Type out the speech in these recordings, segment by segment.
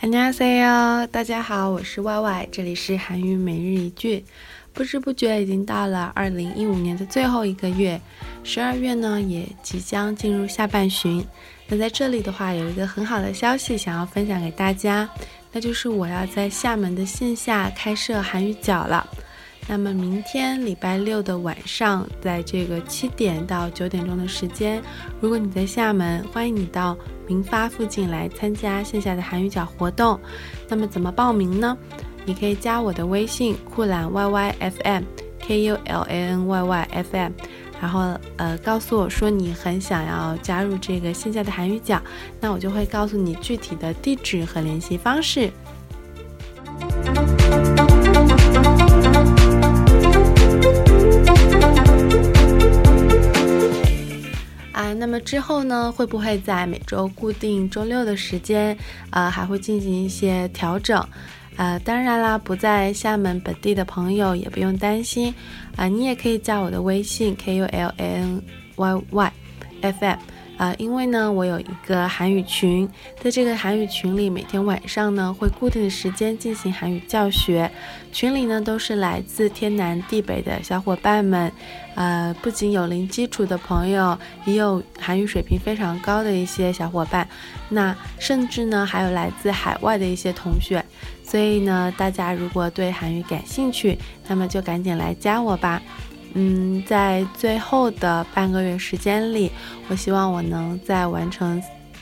안녕하세요，大家好，我是 Y Y，这里是韩语每日一句。不知不觉已经到了二零一五年的最后一个月，十二月呢也即将进入下半旬。那在这里的话，有一个很好的消息想要分享给大家，那就是我要在厦门的线下开设韩语角了。 那么明天礼拜六的晚上，在这个七点到九点钟的时间，如果你在厦门，欢迎你到明发附近来参加线下的韩语角活动。那么怎么报名呢？你可以加我的微信酷懒 Y Y F M K U L A N Y Y F M。然后，呃，告诉我说你很想要加入这个线下的韩语角，那我就会告诉你具体的地址和联系方式。啊，那么之后呢，会不会在每周固定周六的时间，呃，还会进行一些调整？呃，当然啦，不在厦门本地的朋友也不用担心，啊，你也可以加我的微信 k u l a n y y f m，啊，因为呢，我有一个韩语群，在这个韩语群里，每天晚上呢会固定的时间进行韩语教学，群里呢都是来自天南地北的小伙伴们，呃，不仅有零基础的朋友，也有韩语水平非常高的一些小伙伴，那甚至呢还有来自海外的一些同学。所以呢，大家如果对韩语感兴趣，那么就赶紧来加我吧。嗯，在最后的半个月时间里，我希望我能在完成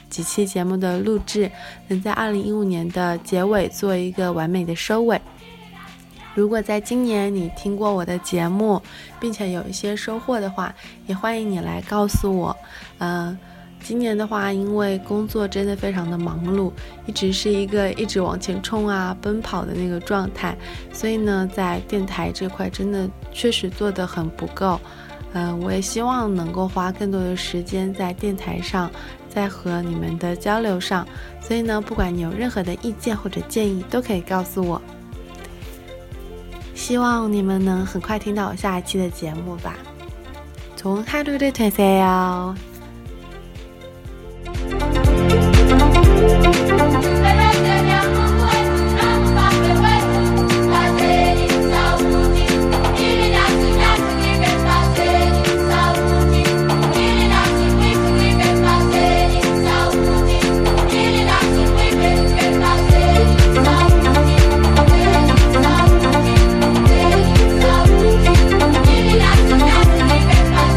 几期节目的录制，能在二零一五年的结尾做一个完美的收尾。如果在今年你听过我的节目，并且有一些收获的话，也欢迎你来告诉我。嗯。今年的话，因为工作真的非常的忙碌，一直是一个一直往前冲啊、奔跑的那个状态，所以呢，在电台这块真的确实做得很不够。嗯，我也希望能够花更多的时间在电台上，在和你们的交流上。所以呢，不管你有任何的意见或者建议，都可以告诉我。希望你们能很快听到我下一期的节目吧。从哈喽的推塞哟。